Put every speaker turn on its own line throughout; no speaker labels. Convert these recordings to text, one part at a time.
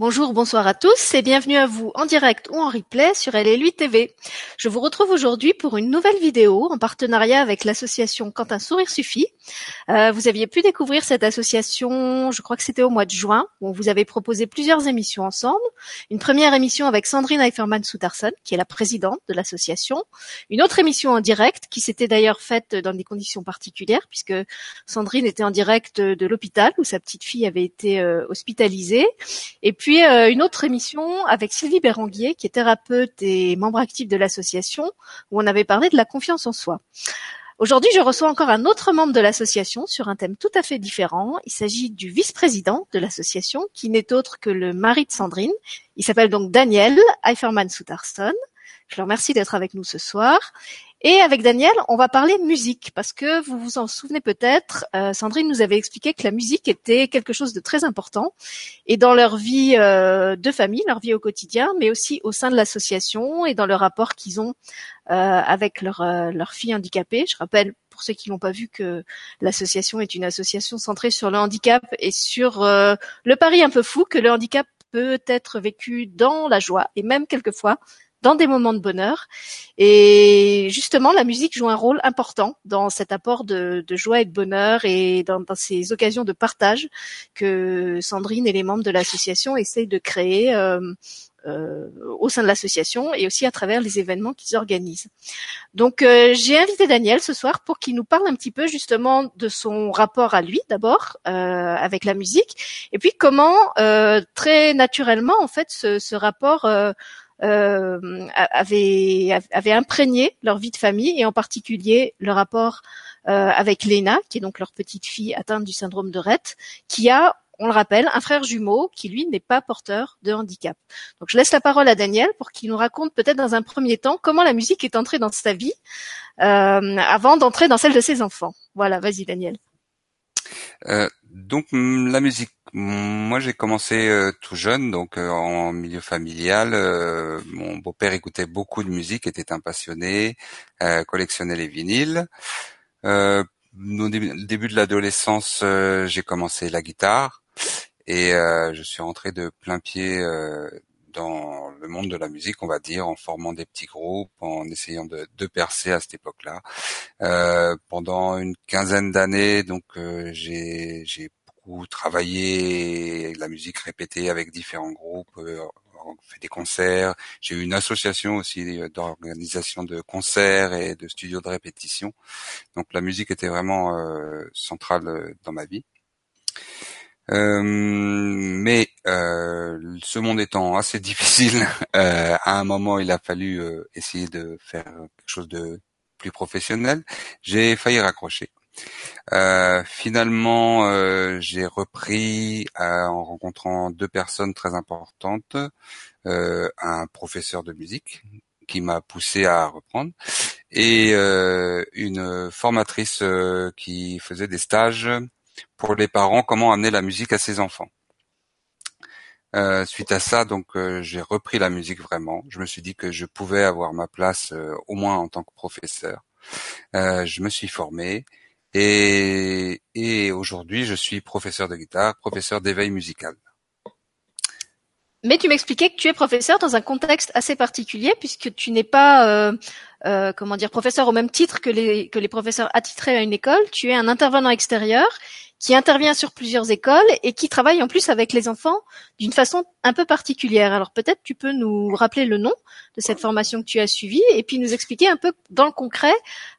Bonjour, bonsoir à tous et bienvenue à vous en direct ou en replay sur LLU TV. Je vous retrouve aujourd'hui pour une nouvelle vidéo en partenariat avec l'association Quand un sourire suffit. Euh, vous aviez pu découvrir cette association, je crois que c'était au mois de juin, où on vous avait proposé plusieurs émissions ensemble. Une première émission avec Sandrine Eiferman-Soutarson, qui est la présidente de l'association. Une autre émission en direct, qui s'était d'ailleurs faite dans des conditions particulières, puisque Sandrine était en direct de l'hôpital où sa petite fille avait été euh, hospitalisée. Et puis euh, une autre émission avec Sylvie Béranguier, qui est thérapeute et membre actif de l'association, où on avait parlé de la confiance en soi. Aujourd'hui, je reçois encore un autre membre de l'association sur un thème tout à fait différent. Il s'agit du vice-président de l'association, qui n'est autre que le mari de Sandrine. Il s'appelle donc Daniel Eiferman Soutarston. Je le remercie d'être avec nous ce soir. Et avec Daniel, on va parler musique parce que vous vous en souvenez peut-être, euh, Sandrine nous avait expliqué que la musique était quelque chose de très important et dans leur vie euh, de famille, leur vie au quotidien, mais aussi au sein de l'association et dans le rapport qu'ils ont euh, avec leur, leur fille handicapée. Je rappelle pour ceux qui l'ont pas vu que l'association est une association centrée sur le handicap et sur le pari un peu fou que le handicap peut être vécu dans la joie et même quelquefois dans des moments de bonheur. Et justement, la musique joue un rôle important dans cet apport de, joie et de bonheur et dans, ces occasions de partage que Sandrine et les membres de l'association essayent de créer euh, euh, au sein de l'association et aussi à travers les événements qu'ils organisent. Donc euh, j'ai invité Daniel ce soir pour qu'il nous parle un petit peu justement de son rapport à lui d'abord avec la musique et puis comment très naturellement en fait ce, ce rapport euh, avaient, avaient imprégné leur vie de famille et en particulier le rapport euh, avec Lena, qui est donc leur petite fille atteinte du syndrome de Rett, qui a on le rappelle, un frère jumeau qui, lui, n'est pas porteur de handicap. Donc, je laisse la parole à Daniel pour qu'il nous raconte peut-être dans un premier temps comment la musique est entrée dans sa vie euh, avant d'entrer dans celle de ses enfants. Voilà, vas-y, Daniel.
Euh, donc la musique, moi j'ai commencé euh, tout jeune, donc euh, en milieu familial. mon beau-père écoutait beaucoup de musique, était un passionné, collectionnait les vinyles. au début de l'adolescence, j'ai commencé la guitare et je suis rentré de plein pied dans le monde de la musique, on va dire, en formant des petits groupes, en essayant de percer à cette époque-là. Euh, pendant une quinzaine d'années, donc euh, j'ai beaucoup travaillé la musique répétée avec différents groupes, euh, fait des concerts. J'ai eu une association aussi d'organisation de concerts et de studios de répétition. Donc la musique était vraiment euh, centrale dans ma vie. Euh, mais euh, ce monde étant assez difficile, euh, à un moment il a fallu essayer de faire quelque chose de plus professionnel. J'ai failli raccrocher. finalement, j'ai repris en rencontrant deux personnes très importantes, un professeur de musique qui m'a poussé à reprendre et une formatrice qui faisait des stages pour les parents comment amener la musique à ses enfants. Euh, suite à ça, donc euh, j'ai repris la musique vraiment. Je me suis dit que je pouvais avoir ma place euh, au moins en tant que professeur. je me suis formé et, et aujourd'hui je suis professeur de guitare, professeur d'éveil musical.
Mais tu m'expliquais que tu es professeur dans un contexte assez particulier puisque tu n'es pas, euh, comment dire, professeur au même titre que les que les professeurs attitrés à une école. Tu es un intervenant extérieur qui intervient sur plusieurs écoles et qui travaille en plus avec les enfants d'une façon un peu particulière. Alors peut-être tu peux nous rappeler le nom de cette formation que tu as suivie et puis nous expliquer un peu dans le concret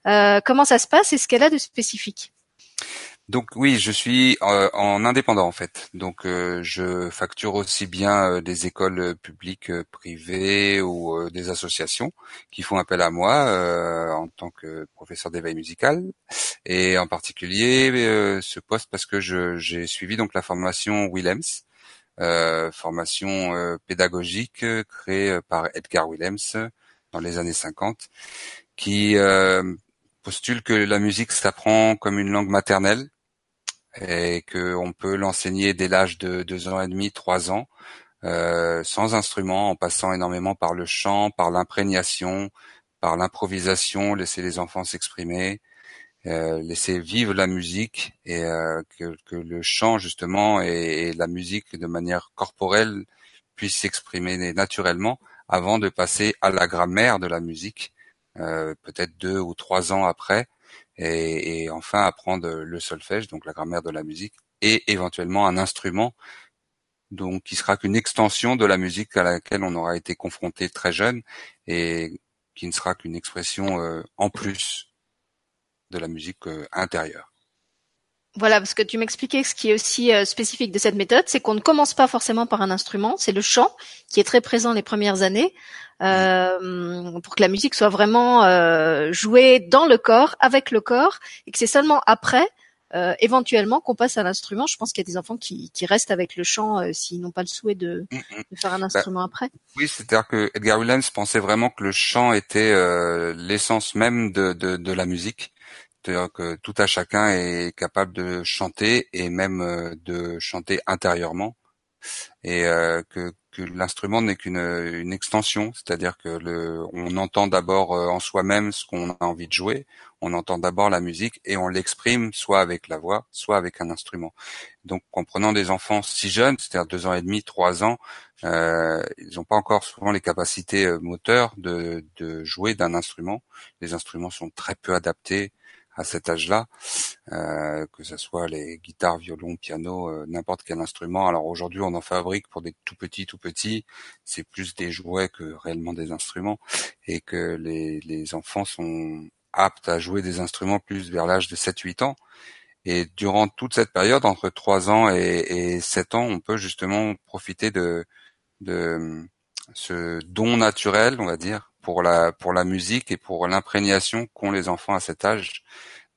euh, comment ça se passe et ce qu'elle a de spécifique.
Donc oui, je suis euh, en indépendant en fait. Donc euh, je facture aussi bien euh, des écoles publiques, privées ou des associations qui font appel à moi en tant que professeur d'éveil musical et en particulier ce poste parce que j'ai suivi donc la formation Willems, formation pédagogique créée par Edgar Willems dans les années 50 qui postule que la musique s'apprend comme une langue maternelle et qu'on peut l'enseigner dès l'âge de deux ans et demi, trois ans, euh, sans instrument, en passant énormément par le chant, par l'imprégnation, par l'improvisation, laisser les enfants s'exprimer. laisser vivre la musique et que, que, le chant justement et, la musique de manière corporelle puissent s'exprimer naturellement avant de passer à la grammaire de la musique, peut-être deux ou trois ans après, et, enfin apprendre le solfège, donc la grammaire de la musique, et éventuellement un instrument donc qui sera qu'une extension de la musique à laquelle on aura été confronté très jeune et qui ne sera qu'une expression euh, en plus de la musique euh, intérieure.
Voilà, parce que tu m'expliquais ce qui est aussi euh, spécifique de cette méthode, c'est qu'on ne commence pas forcément par un instrument, c'est le chant qui est très présent les premières années, euh, pour que la musique soit vraiment euh, jouée dans le corps, avec le corps, et que c'est seulement après euh, éventuellement qu'on passe à l'instrument. Je pense qu'il y a des enfants qui, qui restent avec le chant s'ils n'ont pas le souhait de, mm, mm. de faire un bah, instrument après.
Oui, c'est-à-dire que Edgar Williams pensait vraiment que le chant était euh, l'essence même de, de, de, la musique. C'est-à-dire que tout à chacun est capable de chanter et même de chanter intérieurement et que, que l'instrument n'est qu'une une extension, c'est-à-dire que le, on entend d'abord en soi-même ce qu'on a envie de jouer, on entend d'abord la musique et on l'exprime soit avec la voix, soit avec un instrument. Donc en prenant des enfants si jeunes, c'est-à-dire deux ans et demi, trois ans, euh, ils n'ont pas encore souvent les capacités euh, moteurs de, jouer d'un instrument. Les instruments sont très peu adaptés à cet âge-là, euh, que ce soit les guitares, violons, piano, n'importe quel instrument. Alors aujourd'hui, on en fabrique pour des tout petits, tout petits. C'est plus des jouets que réellement des instruments, et que les, les enfants sont apte à jouer des instruments plus vers l'âge de 7-8 ans. Et durant toute cette période, entre 3 ans et, et 7 ans, on peut justement profiter de, de ce don naturel, on va dire, pour la, pour la musique et pour l'imprégnation qu'ont les enfants à cet âge.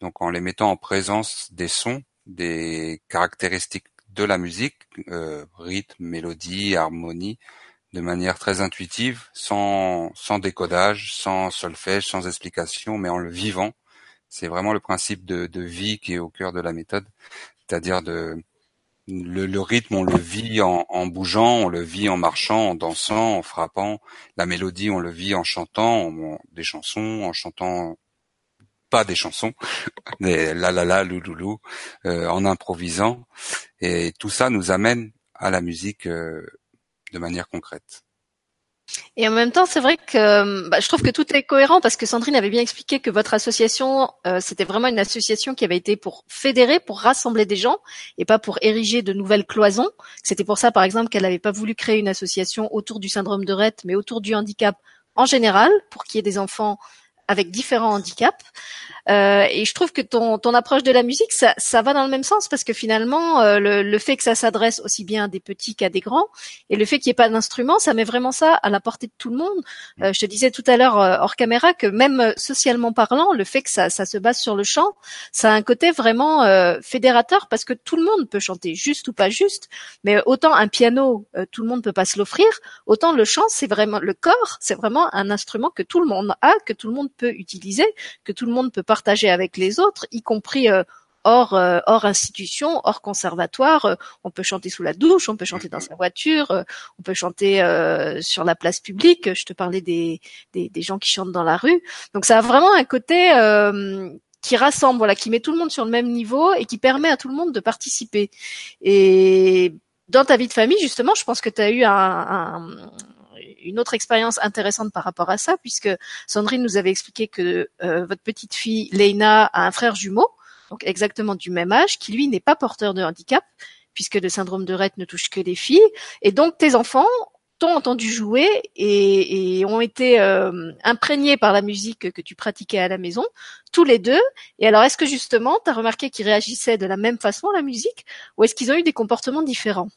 Donc en les mettant en présence des sons, des caractéristiques de la musique, euh, rythme, mélodie, harmonie, de manière très intuitive, sans, sans décodage, sans solfège, sans explication, mais en le vivant. C'est vraiment le principe de, de, vie qui est au cœur de la méthode, c'est-à-dire de le, le, rythme, on le vit en, en, bougeant, on le vit en marchant, en dansant, en frappant. La mélodie, on le vit en chantant des chansons, en chantant pas des chansons, des la la la, louloulou, euh, en improvisant. Et tout ça nous amène à la musique euh, de manière concrète.
Et en même temps, c'est vrai que bah, je trouve que tout est cohérent parce que Sandrine avait bien expliqué que votre association, euh, c'était vraiment une association qui avait été pour fédérer, pour rassembler des gens et pas pour ériger de nouvelles cloisons. C'était pour ça, par exemple, qu'elle n'avait pas voulu créer une association autour du syndrome de Rett, mais autour du handicap en général, pour qu'il y ait des enfants avec différents handicaps. Euh, et je trouve que ton, ton approche de la musique, ça, ça va dans le même sens parce que finalement, euh, le, le, fait que ça s'adresse aussi bien à des petits qu'à des grands, et le fait qu'il n'y ait pas d'instrument, ça met vraiment ça à la portée de tout le monde. Euh, je te disais tout à l'heure euh, hors caméra que même socialement parlant, le fait que ça, ça se base sur le chant, ça a un côté vraiment euh, fédérateur parce que tout le monde peut chanter, juste ou pas juste. Mais autant un piano, tout le monde peut pas se l'offrir, autant le chant, c'est vraiment le corps, c'est vraiment un instrument que tout le monde a, que tout le monde peut utiliser, que tout le monde peut partager avec les autres, y compris euh, hors euh, hors institution, hors conservatoire. Euh, on peut chanter sous la douche, on peut chanter dans sa voiture, on peut chanter sur la place publique. Je te parlais des, des, des gens qui chantent dans la rue. Donc ça a vraiment un côté qui rassemble, voilà, qui met tout le monde sur le même niveau et qui permet à tout le monde de participer. Et dans ta vie de famille, justement, je pense que tu as eu un, un, une autre expérience intéressante par rapport à ça, puisque Sandrine nous avait expliqué que euh, votre petite fille Leina a un frère jumeau, donc exactement du même âge, qui lui n'est pas porteur de handicap, puisque le syndrome de Rett ne touche que les filles. Et donc tes enfants t'ont entendu jouer et, ont été euh, imprégnés par la musique que tu pratiquais à la maison, tous les deux. Et alors, est-ce que justement, tu as remarqué qu'ils réagissaient de la même façon à la musique, ou est-ce qu'ils ont eu des comportements différents?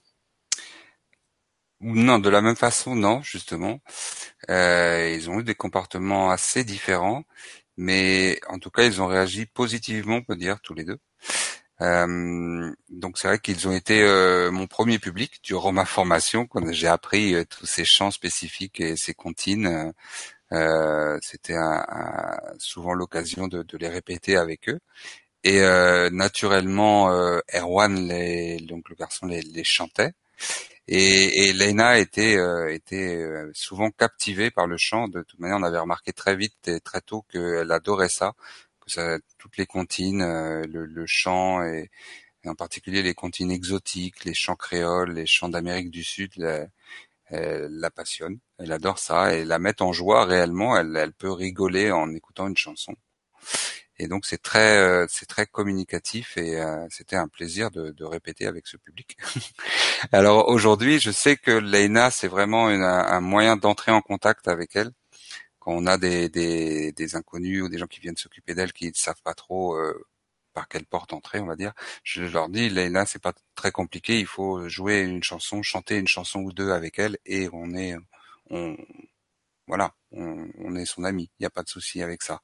Non, de la même façon, non, justement. Euh, ils ont eu des comportements assez différents, mais en tout cas, ils ont réagi positivement, on peut dire, tous les deux. Euh, donc c'est vrai qu'ils ont été euh, mon premier public durant ma formation quand j'ai appris tous ces chants spécifiques et ces comptines. C'était souvent l'occasion de, les répéter avec eux. Et naturellement, Erwan, donc le garçon, les chantait. Et, et était, euh, euh, souvent captivée par le chant. De toute manière, on avait remarqué très vite et très tôt qu'elle adorait ça. que ça, toutes les comptines, le, le, chant et, en particulier les comptines exotiques, les chants créoles, les chants d'Amérique du Sud, elle la passionne, elle adore ça et la met en joie réellement. Elle, elle peut rigoler en écoutant une chanson. Et donc c'est très euh, c'est très communicatif et euh, c'était un plaisir de, de, répéter avec ce public. Alors aujourd'hui, je sais que Leina c'est vraiment un moyen d'entrer en contact avec elle quand on a des, des, des, inconnus ou des gens qui viennent s'occuper d'elle qui ne savent pas trop euh, par quelle porte entrer, on va dire. Je leur dis, Leina, c'est pas très compliqué. Il faut jouer une chanson, chanter une chanson ou deux avec elle, et on est, on, voilà, on, est son ami. Il n'y a pas de souci avec ça.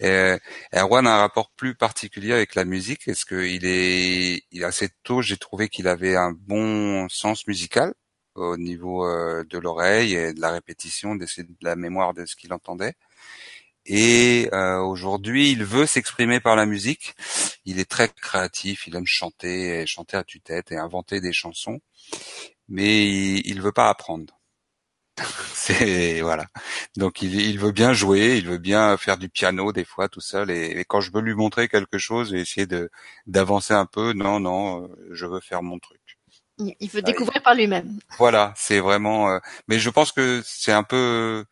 Et Erwan a un rapport plus particulier avec la musique. Est-ce qu'il est, assez tôt, j'ai trouvé qu'il avait un bon sens musical au niveau euh, de l'oreille et de la répétition, de la mémoire de ce qu'il entendait. Et euh, aujourd'hui, il veut s'exprimer par la musique. Il est très créatif, il aime chanter, chanter à tue-tête et inventer des chansons, mais il, il veut pas apprendre. c'est voilà. Donc il, il, veut bien jouer, il veut bien faire du piano des fois tout seul. Et, quand je veux lui montrer quelque chose et essayer de d'avancer un peu, non non, euh, je veux faire mon truc.
Il veut découvrir par lui-même.
Voilà, c'est vraiment. Euh, mais je pense que c'est un peu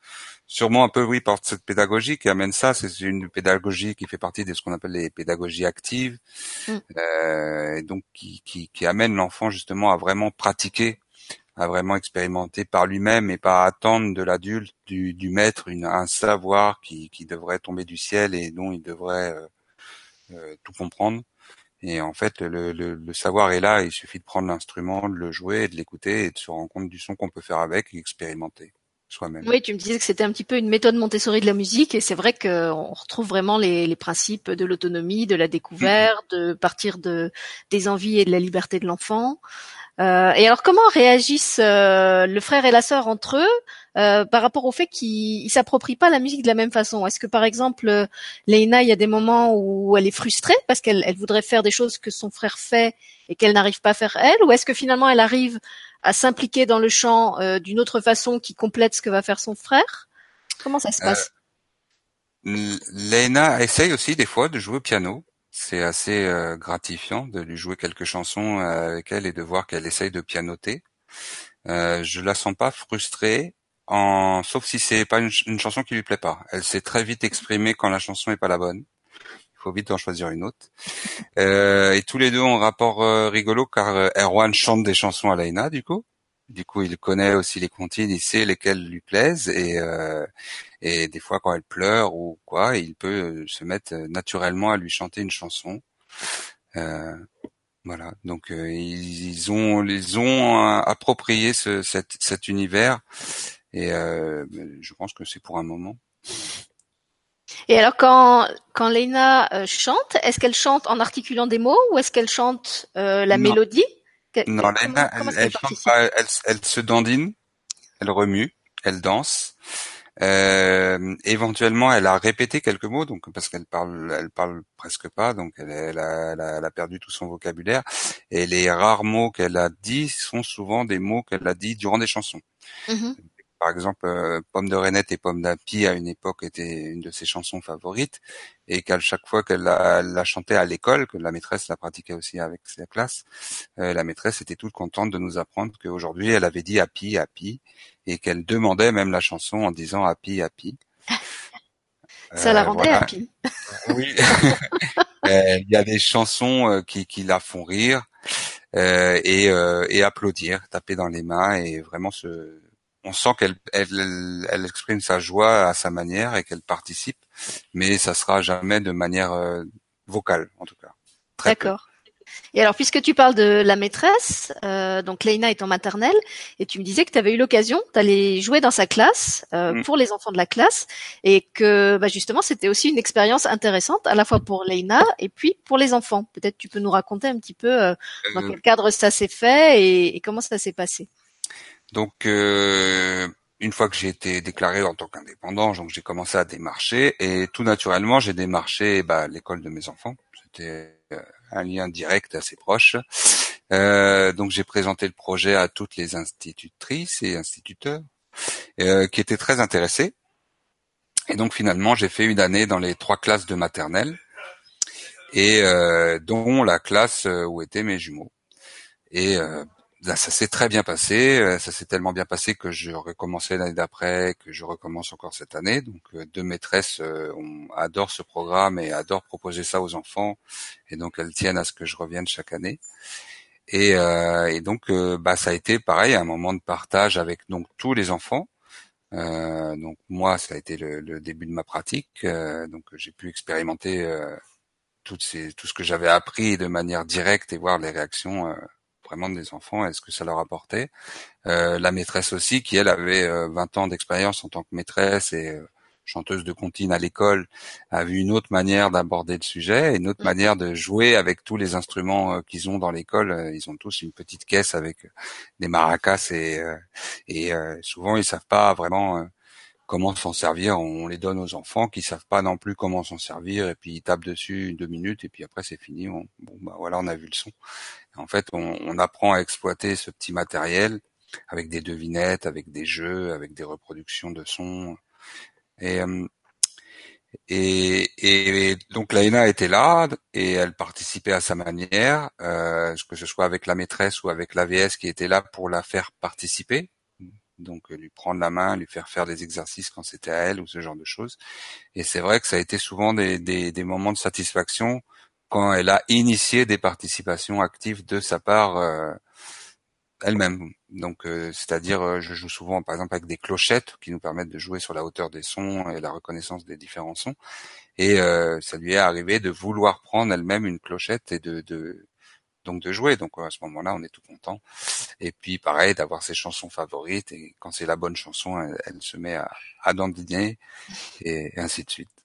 sûrement un peu oui par cette pédagogie qui amène ça. C'est une pédagogie qui fait partie de ce qu'on appelle les pédagogies actives, mm. euh, et donc qui, qui, qui amène l'enfant justement à vraiment pratiquer, à vraiment expérimenter par lui-même et pas attendre de l'adulte, du, du maître, une, un savoir qui, qui devrait tomber du ciel et dont il devrait euh, euh, tout comprendre. Et en fait, le, le, le, savoir est là. Il suffit de prendre l'instrument, de le jouer, de l'écouter et de se rendre compte du son qu'on peut faire avec et expérimenter.
Oui, tu me disais que c'était un petit peu une méthode Montessori de la musique, et c'est vrai qu'on retrouve vraiment les, les principes de l'autonomie, de la découverte, de partir de des envies et de la liberté de l'enfant. Euh, et alors, comment réagissent euh, le frère et la sœur entre eux euh, par rapport au fait qu'ils s'approprient pas la musique de la même façon? Est-ce que, par exemple, Leina, il y a des moments où elle est frustrée parce qu'elle elle voudrait faire des choses que son frère fait et qu'elle n'arrive pas à faire elle, ou est-ce que finalement elle arrive à s'impliquer dans le chant euh, d'une autre façon qui complète ce que va faire son frère? Comment ça se passe?
Euh, Lena essaye aussi des fois de jouer au piano. C'est assez euh, gratifiant de lui jouer quelques chansons avec elle et de voir qu'elle essaye de pianoter. Euh, je la sens pas frustrée, en... sauf si c'est pas une, chanson qui lui plaît pas. Elle sait très vite exprimer quand la chanson est pas la bonne faut vite en choisir une autre. Euh, et tous les deux ont un rapport euh, rigolo car euh, Erwan chante des chansons à Laina du coup. Du coup, il connaît aussi les comptines, il sait lesquelles lui plaisent et et des fois quand elle pleure ou quoi, il peut se mettre naturellement à lui chanter une chanson. voilà, donc ils, ont ils ont approprié ce, cet, cet univers et je pense que c'est pour un moment.
Et alors quand quand Lena euh, chante, est-ce qu'elle chante en articulant des mots ou est-ce qu'elle chante euh, la mélodie?
Non, Lena, elle, elle, elle, se dandine, elle remue, elle danse. Euh, éventuellement, elle a répété quelques mots, donc parce qu'elle parle, elle parle presque pas, donc elle, elle, a, elle, a, perdu tout son vocabulaire. Et les rares mots qu'elle a dit sont souvent des mots qu'elle a dit durant des chansons. Mm-hmm. Par exemple, euh, Pomme de Renette et Pomme d'Api à une époque était une de ses chansons favorites et qu'à chaque fois qu'elle la, la, chantait à l'école, que la maîtresse la pratiquait aussi avec sa classe, euh, la maîtresse était toute contente de nous apprendre qu'aujourd'hui elle avait dit Happy, Happy et qu'elle demandait même la chanson en disant Happy, Happy.
Ça la euh, rendait happy.
oui. Il y a des chansons qui, qui la font rire et, et applaudir, taper dans les mains et vraiment se on sent qu'elle elle, exprime sa joie à sa manière et qu'elle participe, mais ça sera jamais de manière euh, vocale en tout cas.
D'accord. Et alors, puisque tu parles de la maîtresse, euh, donc Leina est en maternelle, et tu me disais que tu avais eu l'occasion d'aller jouer dans sa classe euh, mm. pour les enfants de la classe, et que bah, justement c'était aussi une expérience intéressante à la fois pour Leina et puis pour les enfants. Peut-être tu peux nous raconter un petit peu dans quel cadre ça s'est fait et comment ça s'est passé.
Donc euh, une fois que j'ai été déclaré en tant qu'indépendant, donc j'ai commencé à démarcher et tout naturellement j'ai démarché bah, l'école de mes enfants. C'était euh, un lien direct assez proche. Euh, donc j'ai présenté le projet à toutes les institutrices et instituteurs qui étaient très intéressés. Et donc finalement, j'ai fait une année dans les trois classes de maternelle, et euh, dont la classe euh, où étaient mes jumeaux. Et euh, ça s'est très bien passé. Euh, ça s'est tellement bien passé que je recommençais l'année d'après, que je recommence encore cette année. Donc deux maîtresses on adore ce programme et adorent proposer ça aux enfants, et donc elles tiennent à ce que je revienne chaque année. Et, et donc bah ça a été pareil un moment de partage avec donc tous les enfants euh, donc moi, ça a été le, le début de ma pratique. Euh, donc j'ai pu expérimenter euh, toutes ces, tout ce que j'avais appris de manière directe et voir les réactions vraiment des enfants et ce que ça leur apportait. la maîtresse aussi, qui elle avait 20 ans d'expérience en tant que maîtresse et chanteuse de comptine à l'école, a vu une autre manière d'aborder le sujet, une autre mmh. manière de jouer avec tous les instruments euh, qu'ils ont dans l'école. Euh, ils ont tous une petite caisse avec euh, des maracas et, et souvent ils savent pas vraiment comment s'en servir. On les donne aux enfants qui savent pas non plus comment s'en servir et puis ils tapent dessus deux minutes et puis après c'est fini. bon bah voilà, on a vu le son. En fait, on, on apprend à exploiter ce petit matériel avec des devinettes, avec des jeux, avec des reproductions de sons et, euh, et, et, donc était là et elle participait à sa manière, euh, que ce soit avec la maîtresse ou avec l'AVS qui était là pour la faire participer, donc lui prendre la main, lui faire faire des exercices quand c'était à elle ou ce genre de choses. Et c'est vrai que ça a été souvent des, des, des, moments de satisfaction quand elle a initié des participations actives de sa part euh, elle-même. Donc, euh, c'est-à-dire, euh, je joue souvent, par exemple, avec des clochettes qui nous permettent de jouer sur la hauteur des sons et la reconnaissance des différents sons. Et euh, ça lui est arrivé de vouloir prendre elle-même une clochette et de, de donc de jouer. Donc à ce moment-là, on est tout content. Et puis pareil, d'avoir ses chansons favorites. Et quand c'est la bonne chanson, elle, se met à, à dandiner et ainsi de suite.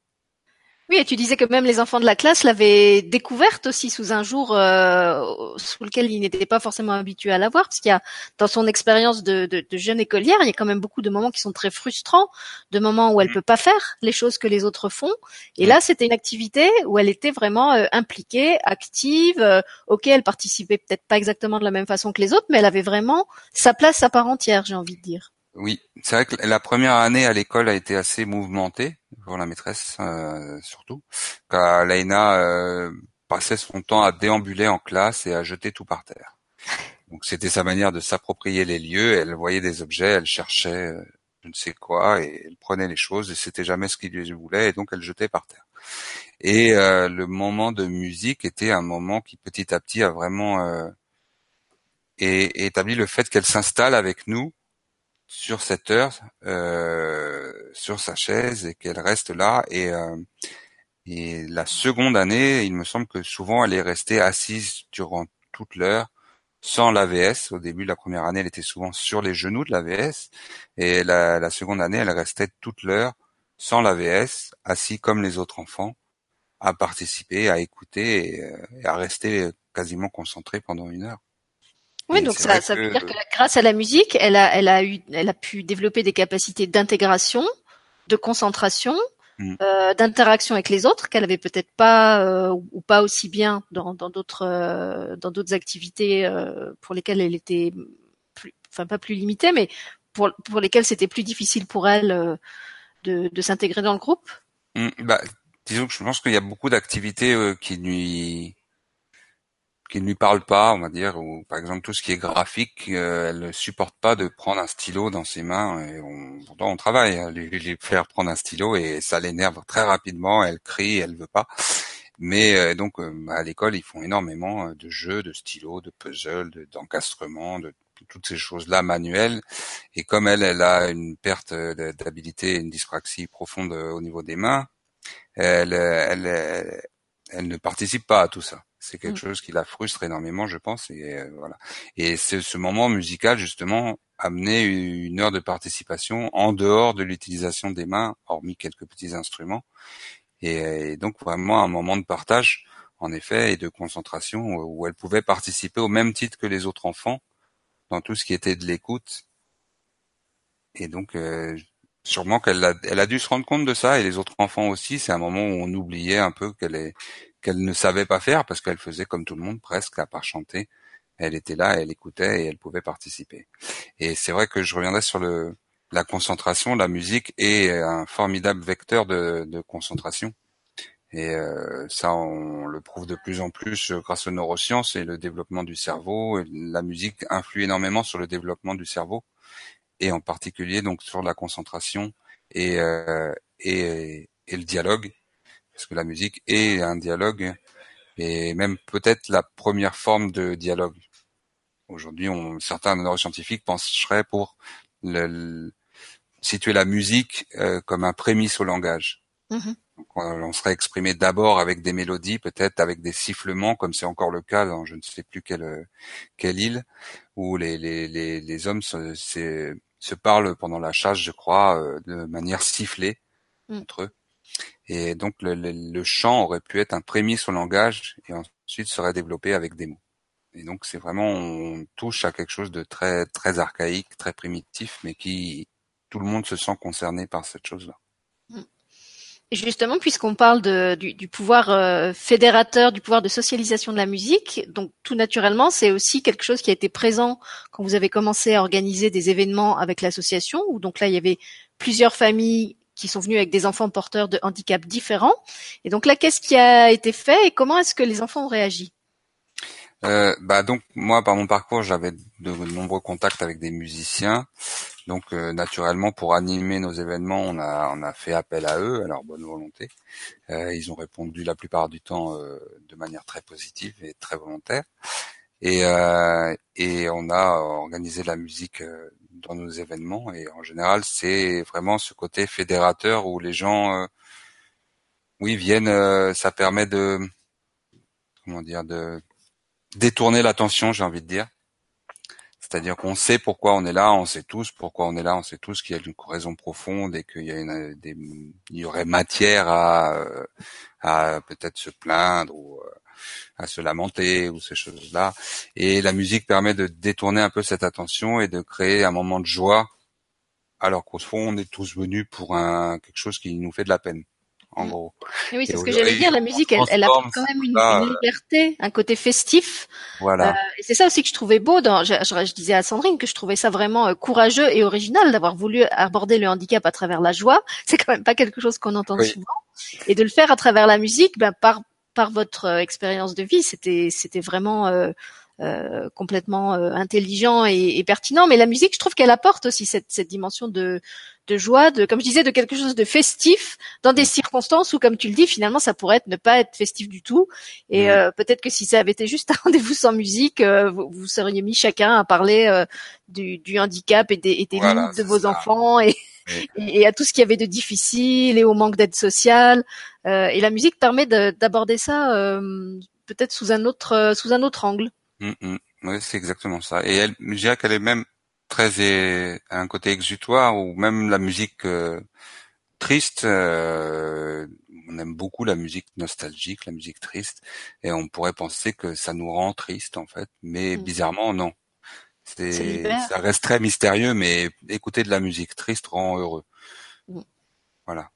Oui, et tu disais que même les enfants de la classe l'avaient découverte aussi sous un jour euh, sous lequel ils n'étaient pas forcément habitués à la voir, parce qu'il y a dans son expérience de, de, de, jeune écolière, il y a quand même beaucoup de moments qui sont très frustrants, de moments où elle mm. peut pas faire les choses que les autres font. Et mm. là, c'était une activité où elle était vraiment euh, impliquée, active. Euh, ok, elle participait peut-être pas exactement de la même façon que les autres, mais elle avait vraiment sa place à part entière, j'ai envie de dire.
Oui, c'est vrai que la première année à l'école a été assez mouvementée pour la maîtresse euh, surtout, car Laina euh, passait son temps à déambuler en classe et à jeter tout par terre. Donc c'était sa manière de s'approprier les lieux. Elle voyait des objets, elle cherchait euh, je ne sais quoi et elle prenait les choses et c'était jamais ce qu'il voulait et donc elle jetait par terre. Et le moment de musique était un moment qui petit à petit a vraiment établi le fait qu'elle s'installe avec nous sur cette heure euh, sur sa chaise et qu'elle reste là et euh, et la seconde année, il me semble que souvent elle est restée assise durant toute l'heure sans l'AVS. Au début de la première année, elle était souvent sur les genoux de l'AVS et la, seconde année, elle restait toute l'heure sans l'AVS, assis comme les autres enfants, à participer, à écouter et, euh, à rester quasiment concentré pendant une heure.
Oui, donc ça, ça veut dire que grâce à la musique, elle a, elle a eu, elle a pu développer des capacités d'intégration, de concentration, mm. euh, d'interaction avec les autres qu'elle avait peut-être pas euh, ou pas aussi bien dans d'autres euh, dans d'autres activités euh, pour lesquelles elle était plus, enfin pas plus limitée, mais pour pour lesquelles c'était plus difficile pour elle euh, de, de s'intégrer dans le groupe.
Mm, bah, disons que je pense qu'il y a beaucoup d'activités qui lui qui ne lui parle pas, on va dire, ou par exemple tout ce qui est graphique, euh, elle ne supporte pas de prendre un stylo dans ses mains. Et on, pourtant, on travaille à hein, lui, lui, faire prendre un stylo et ça l'énerve très rapidement. Elle crie, elle veut pas. Mais euh, donc euh, à l'école, ils font énormément de jeux, de stylos, de puzzles, d'encastrement, de, toutes ces choses-là manuelles. Et comme elle, elle a une perte d'habilité, une dyspraxie profonde au niveau des mains, elle, elle, elle ne participe pas à tout ça. C'est quelque mmh. chose qui la frustre énormément, je pense. Et euh, voilà. Et c'est ce moment musical justement amener une heure de participation en dehors de l'utilisation des mains, hormis quelques petits instruments. Et, donc vraiment un moment de partage, en effet, et de concentration où elle pouvait participer au même titre que les autres enfants dans tout ce qui était de l'écoute. Et donc euh, sûrement qu'elle a, elle a dû se rendre compte de ça et les autres enfants aussi. C'est un moment où on oubliait un peu qu'elle est qu'elle ne savait pas faire parce qu'elle faisait comme tout le monde presque à part chanter. Elle était là, elle écoutait et elle pouvait participer. Et c'est vrai que je reviendrai sur le la concentration, la musique est un formidable vecteur de, de concentration. Et euh, ça, on le prouve de plus en plus grâce aux neurosciences et le développement du cerveau. la musique influe énormément sur le développement du cerveau et en particulier donc sur la concentration et, euh, et, et le dialogue, parce que la musique est un dialogue et même peut-être la première forme de dialogue. Aujourd'hui, certains neuroscientifiques penseraient pour le, situer la musique euh, comme un prémisse au langage. Mm-hmm. on, serait exprimé d'abord avec des mélodies, peut-être avec des sifflements, comme c'est encore le cas dans je ne sais plus quelle quelle île, où les les les, les hommes se, se, parlent pendant la chasse, je crois, euh, de manière sifflée mm. entre eux. Et donc le, chant aurait pu être un prémisse au langage et ensuite serait développé avec des mots. Et donc c'est vraiment on touche à quelque chose de très très archaïque, très primitif, mais qui tout le monde se sent concerné par cette chose-là.
Justement, puisqu'on parle du, pouvoir euh, fédérateur, du pouvoir de socialisation de la musique, donc tout naturellement, c'est aussi quelque chose qui a été présent quand vous avez commencé à organiser des événements avec l'association, où donc là, il y avait plusieurs familles sont venues avec des enfants porteurs de handicaps différents. Et donc là, qu'est-ce qui a été fait et comment est-ce que les enfants ont réagi?
Euh, bah donc moi par mon parcours j'avais de nombreux contacts avec des musiciens. Donc euh, naturellement pour animer nos événements on a on a fait appel à eux à leur bonne volonté. Euh, ils ont répondu la plupart du temps euh, de manière très positive et très volontaire. Et euh, et on a organisé la musique dans nos événements et en général c'est vraiment ce côté fédérateur où les gens oui viennent ça permet de comment dire de détourner l'attention, j'ai envie de dire. C'est-à-dire qu'on sait pourquoi on est là, on sait tous pourquoi on est là, on sait tous qu'il y a une raison profonde et qu'il y a une, des, il y aurait matière à, euh, à peut-être se plaindre ou euh, à se lamenter ou ces choses-là. Et la musique permet de détourner un peu cette attention et de créer un moment de joie, alors qu'au fond on est tous venus pour un quelque chose qui nous fait de la peine en mm. gros.
oui, c'est ce que j'allais dire. La musique, elle, elle apporte quand même une, une, liberté, un côté festif.
Voilà. Euh,
et c'est ça aussi que je trouvais beau. Dans, je, je, disais à Sandrine que je trouvais ça vraiment euh, courageux et original d'avoir voulu aborder le handicap à travers la joie. C'est quand même pas quelque chose qu'on entend souvent. Et de le faire à travers la musique, ben, par par votre euh, expérience de vie, c'était c'était vraiment euh, euh, complètement euh, intelligent et, et, pertinent. Mais la musique, je trouve qu'elle apporte aussi cette, cette dimension de, de joie, de comme je disais, de quelque chose de festif dans des circonstances où, comme tu le dis, finalement, ça pourrait être ne pas être festif du tout. Et euh, peut-être que si ça avait été juste un rendez-vous sans musique, vous, vous, seriez mis chacun à parler du, du, handicap et des, et des limites de vos enfants et, et, à tout ce qu'il y avait de difficile et au manque d'aide sociale. et la musique permet d'aborder ça peut-être sous un autre sous un autre angle.
Mm, mm. Oui, c'est exactement ça. Et elle, je dirais qu'elle est même très un côté exutoire ou même la musique euh, triste. Euh, on aime beaucoup la musique nostalgique, la musique triste, et on pourrait penser que ça nous rend triste en fait, mais mm. bizarrement non. C'est, ça reste très mystérieux, mais écouter de la musique triste rend heureux. Voilà.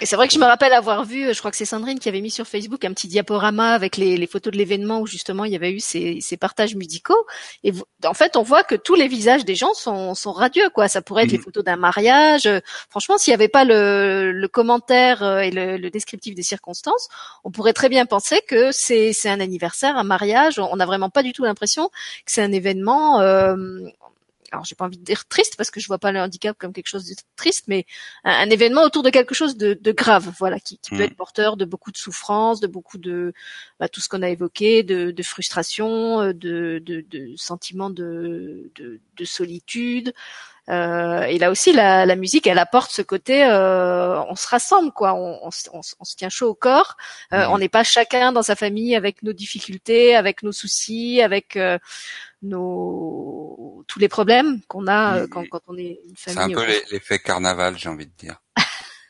Et c'est vrai que je me rappelle avoir vu, je crois que c'est Sandrine qui avait mis sur Facebook un petit diaporama avec les, les photos de l'événement où justement il y avait eu ces, ces partages musicaux. Et en fait, on voit que tous les visages des gens sont, sont radieux, quoi. Ça pourrait être les mm. photos d'un mariage. Franchement, s'il n'y avait pas le, le commentaire euh, et le, le, descriptif des circonstances, on pourrait très bien penser que c'est, c'est un anniversaire, un mariage. On n'a vraiment pas du tout l'impression que c'est un événement. Euh, alors j'ai pas envie de dire triste parce que je vois pas le handicap comme quelque chose de triste, mais un, événement autour de quelque chose de, de grave, voilà, qui, qui peut mm. être porteur de beaucoup de souffrance, de beaucoup de bah, tout ce qu'on a évoqué, de, de frustration, euh, de, de, de sentiments de, de, de solitude. Euh, et là aussi, la, la, musique, elle apporte ce côté, euh, on se rassemble, quoi. On, on, on, on, se tient chaud au corps. Euh, mm. On n'est pas chacun dans sa famille avec nos difficultés, avec nos soucis, avec euh, nos tous les problèmes qu'on a quand, quand, on est une famille.
C'est un peu l'effet carnaval, j'ai envie de dire.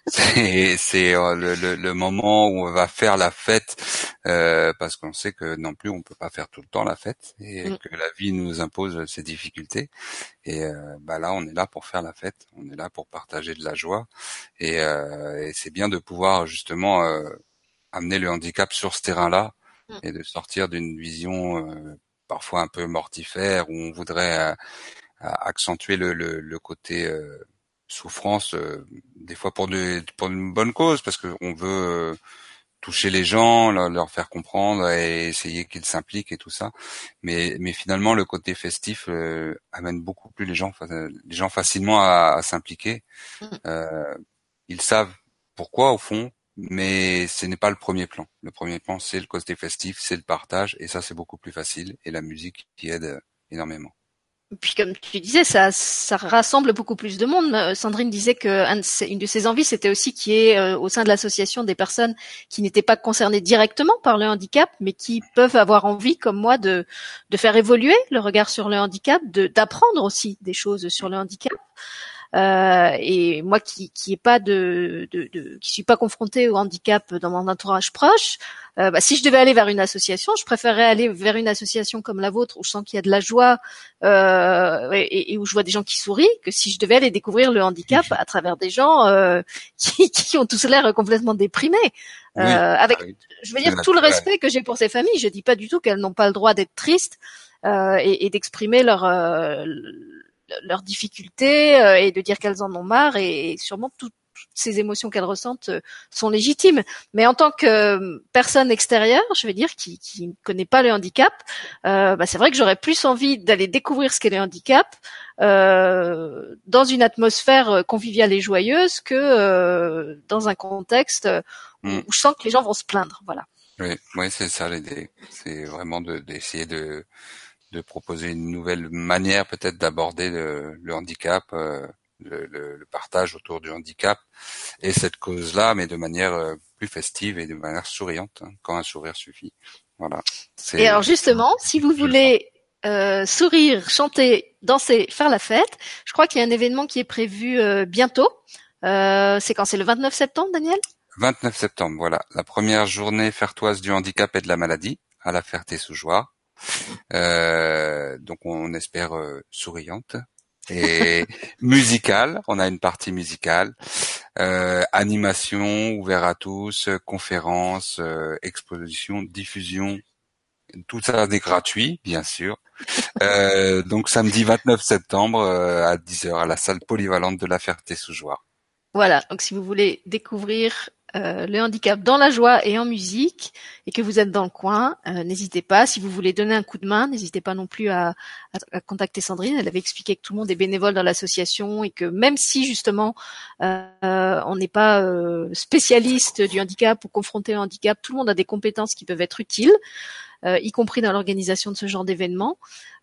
C'est c'est euh, le, le, le, moment où on va faire la fête euh, parce qu'on sait que non plus on peut pas faire tout le temps la fête et mm. que la vie nous impose ses difficultés et euh, bah là on est là pour faire la fête on est là pour partager de la joie et, euh, et c'est bien de pouvoir justement euh, amener le handicap sur ce terrain là mm. et de sortir d'une vision parfois un peu mortifère où on voudrait accentuer le, le, le côté souffrance, des fois pour, de, pour une bonne cause, parce qu'on veut toucher les gens, leur, faire comprendre et essayer qu'ils s'impliquent et tout ça. Mais, mais finalement, le côté festif euh, amène beaucoup plus les gens, les gens facilement à, s'impliquer. Mmh. Euh, ils savent pourquoi au fond, mais ce n'est pas le premier plan. Le premier plan, c'est le côté festif, c'est le partage, et ça, c'est beaucoup plus facile. Et la musique qui aide énormément
puis comme tu disais, ça, rassemble beaucoup plus de monde. Euh, Sandrine disait que une de ses envies, c'était aussi qu'il y ait euh, au sein de l'association des personnes qui n'étaient pas concernées directement par le handicap, mais qui peuvent avoir envie, comme moi, de, de faire évoluer le regard sur le handicap, d'apprendre aussi des choses sur le handicap. Euh, et moi qui qui est pas de, de, de, qui suis pas confrontée au handicap dans mon entourage proche, euh, bah, si je devais aller vers une association, je préférerais aller vers une association comme la vôtre où je sens qu'il y a de la joie euh, et, et, où je vois des gens qui sourient, que si je devais aller découvrir le handicap à travers des gens euh, qui, qui ont tous l'air complètement déprimés. Euh, avec, ah je veux dire, tout le respect que j'ai pour ces familles. Je dis pas du tout qu'elles n'ont pas le droit d'être tristes euh, et, et d'exprimer leur leurs difficultés euh, et de dire qu'elles en ont marre et, sûrement toutes ces émotions qu'elles ressentent euh, sont légitimes. Mais en tant que euh, personne extérieure, je veux dire, qui, qui ne connaît pas le handicap, bah, c'est vrai que j'aurais plus envie d'aller découvrir ce qu'est le handicap euh, dans une atmosphère conviviale et joyeuse que dans un contexte mm. où je sens que les gens vont se plaindre. Voilà.
Oui, oui c'est ça l'idée. C'est vraiment d'essayer de de proposer une nouvelle manière peut-être d'aborder le, handicap, euh, le, partage autour du handicap et cette cause-là, mais de manière euh, plus festive et de manière souriante, hein, quand un sourire suffit. Voilà.
Et alors justement, si vous voulez euh, sourire, chanter, danser, faire la fête, je crois qu'il y a un événement qui est prévu bientôt. c'est quand? C'est le 29 septembre, Daniel?
29 septembre, voilà. La première journée fertoise du handicap et de la maladie à la Ferté-sous-Joie. Euh, donc on espère euh, souriante et musicale. On a une partie musicale, euh, animation ouvert à tous, conférences, euh, exposition, diffusion. Tout ça est gratuit, bien sûr. Euh, donc samedi 29 septembre à 10h à la salle polyvalente de la Ferté-sous-Joie.
Voilà, donc si vous voulez découvrir euh, le handicap dans la joie et en musique et que vous êtes dans le coin, euh, n'hésitez pas. Si vous voulez donner un coup de main, n'hésitez pas non plus à, contacter Sandrine. Elle avait expliqué que tout le monde est bénévole dans l'association et que même si justement euh, on n'est pas spécialiste du handicap ou confronté au handicap, tout le monde a des compétences qui peuvent être utiles. Euh, y compris dans l'organisation de ce genre d'événements.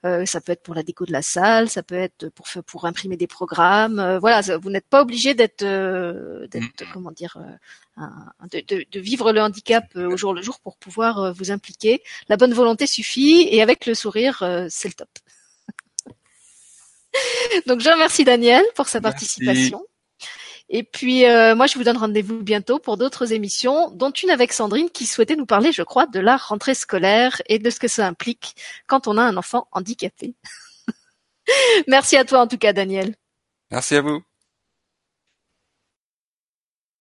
Euh, ça peut être pour la déco de la salle, ça peut être pour pour imprimer des programmes. Euh, voilà, vous n'êtes pas obligé d'être d'être mm. comment dire de, de, de, vivre le handicap au jour le jour pour pouvoir vous impliquer. La bonne volonté suffit et avec le sourire, c'est le top. Donc je remercie Daniel pour sa participation. Et puis euh, moi, je vous donne rendez-vous bientôt pour d'autres émissions, dont une avec Sandrine qui souhaitait nous parler, je crois, de la rentrée scolaire et de ce que ça implique quand on a un enfant handicapé. Merci à toi en tout cas, Daniel.
Merci à vous.